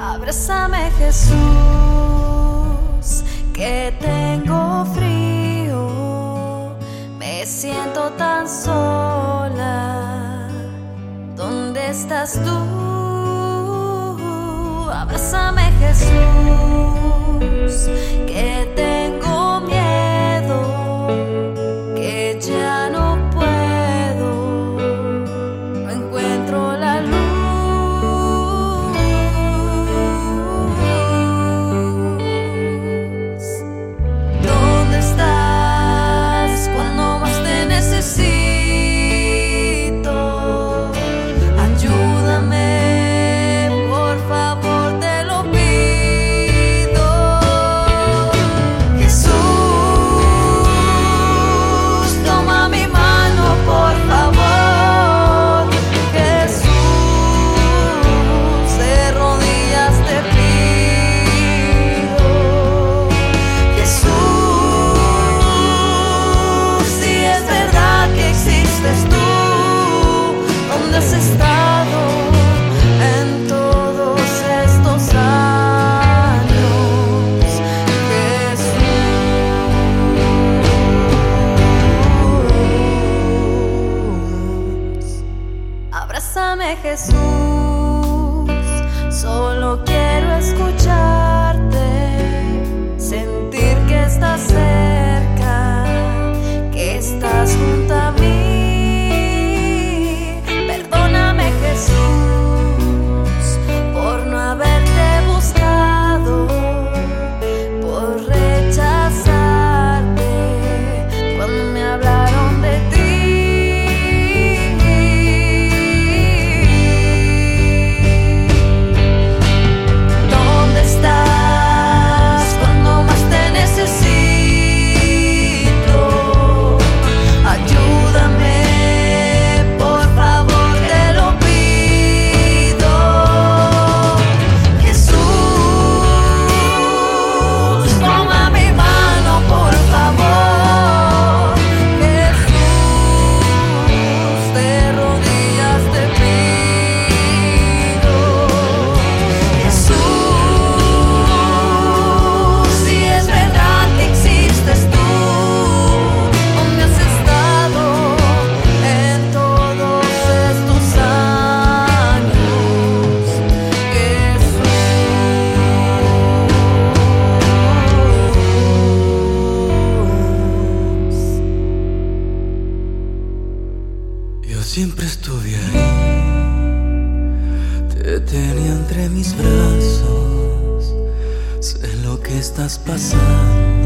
Abrázame Jesús, que tengo frío, me siento tan sola. ¿Dónde estás tú? Abrázame Jesús, que tengo Pásame Jesús, solo quiero escuchar. siempre estuve ahí. Te tenía entre mis brazos. Sé lo que estás pasando.